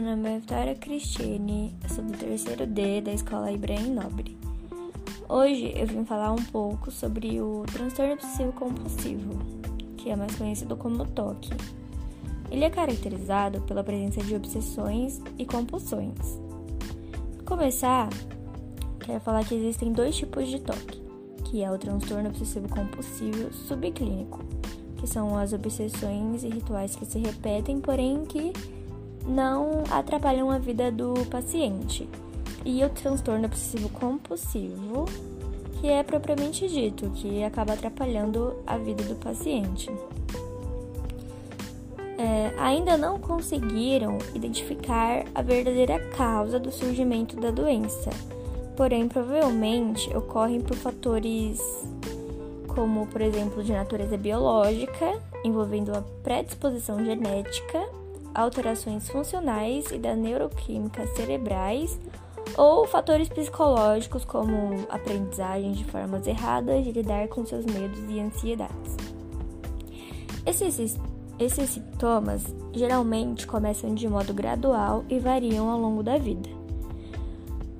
nome é Vitória Cristine, sou do terceiro D da Escola Ibrahim Nobre. Hoje eu vim falar um pouco sobre o transtorno obsessivo compulsivo, que é mais conhecido como TOC. Ele é caracterizado pela presença de obsessões e compulsões. Para começar, quero falar que existem dois tipos de TOC, que é o transtorno obsessivo compulsivo subclínico, que são as obsessões e rituais que se repetem, porém que não atrapalham a vida do paciente. E o transtorno obsessivo compulsivo, que é propriamente dito, que acaba atrapalhando a vida do paciente. É, ainda não conseguiram identificar a verdadeira causa do surgimento da doença, porém provavelmente ocorrem por fatores como, por exemplo, de natureza biológica, envolvendo a predisposição genética alterações funcionais e da neuroquímica cerebrais ou fatores psicológicos como aprendizagem de formas erradas de lidar com seus medos e ansiedades. Esses, esses sintomas geralmente começam de modo gradual e variam ao longo da vida.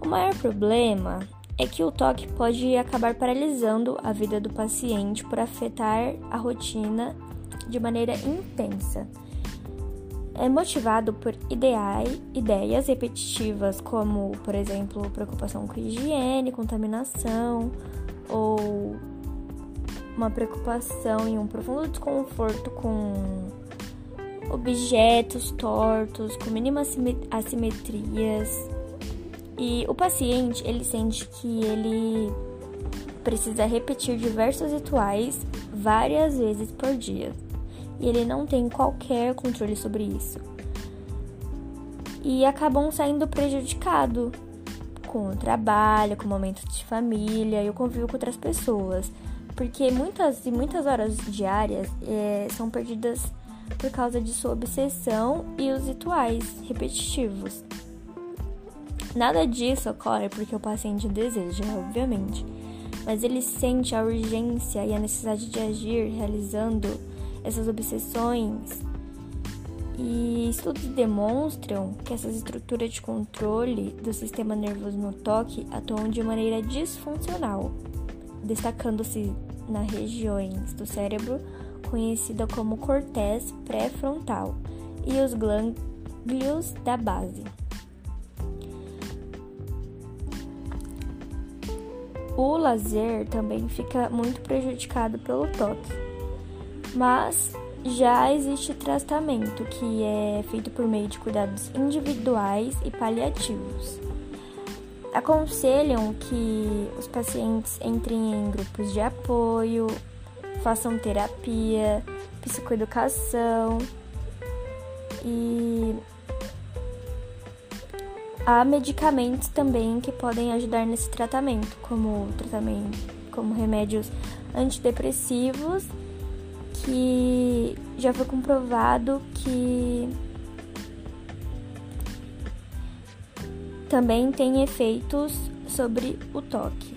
O maior problema é que o toque pode acabar paralisando a vida do paciente por afetar a rotina de maneira intensa é motivado por ideais, ideias repetitivas, como, por exemplo, preocupação com higiene, contaminação, ou uma preocupação e um profundo desconforto com objetos tortos, com mínimas assimetrias. E o paciente, ele sente que ele precisa repetir diversos rituais várias vezes por dia e ele não tem qualquer controle sobre isso. E acabam saindo prejudicado com o trabalho, com o momento de família e o convívio com outras pessoas, porque muitas e muitas horas diárias é, são perdidas por causa de sua obsessão e os rituais repetitivos. Nada disso ocorre porque o paciente deseja, obviamente, mas ele sente a urgência e a necessidade de agir realizando essas obsessões. E estudos demonstram que essas estruturas de controle do sistema nervoso no toque atuam de maneira disfuncional, destacando-se nas regiões do cérebro conhecida como cortez pré-frontal e os glânglios da base. O lazer também fica muito prejudicado pelo toque mas já existe tratamento que é feito por meio de cuidados individuais e paliativos. Aconselham que os pacientes entrem em grupos de apoio, façam terapia, psicoeducação e há medicamentos também que podem ajudar nesse tratamento, como tratamento, como remédios antidepressivos que já foi comprovado que também tem efeitos sobre o toque.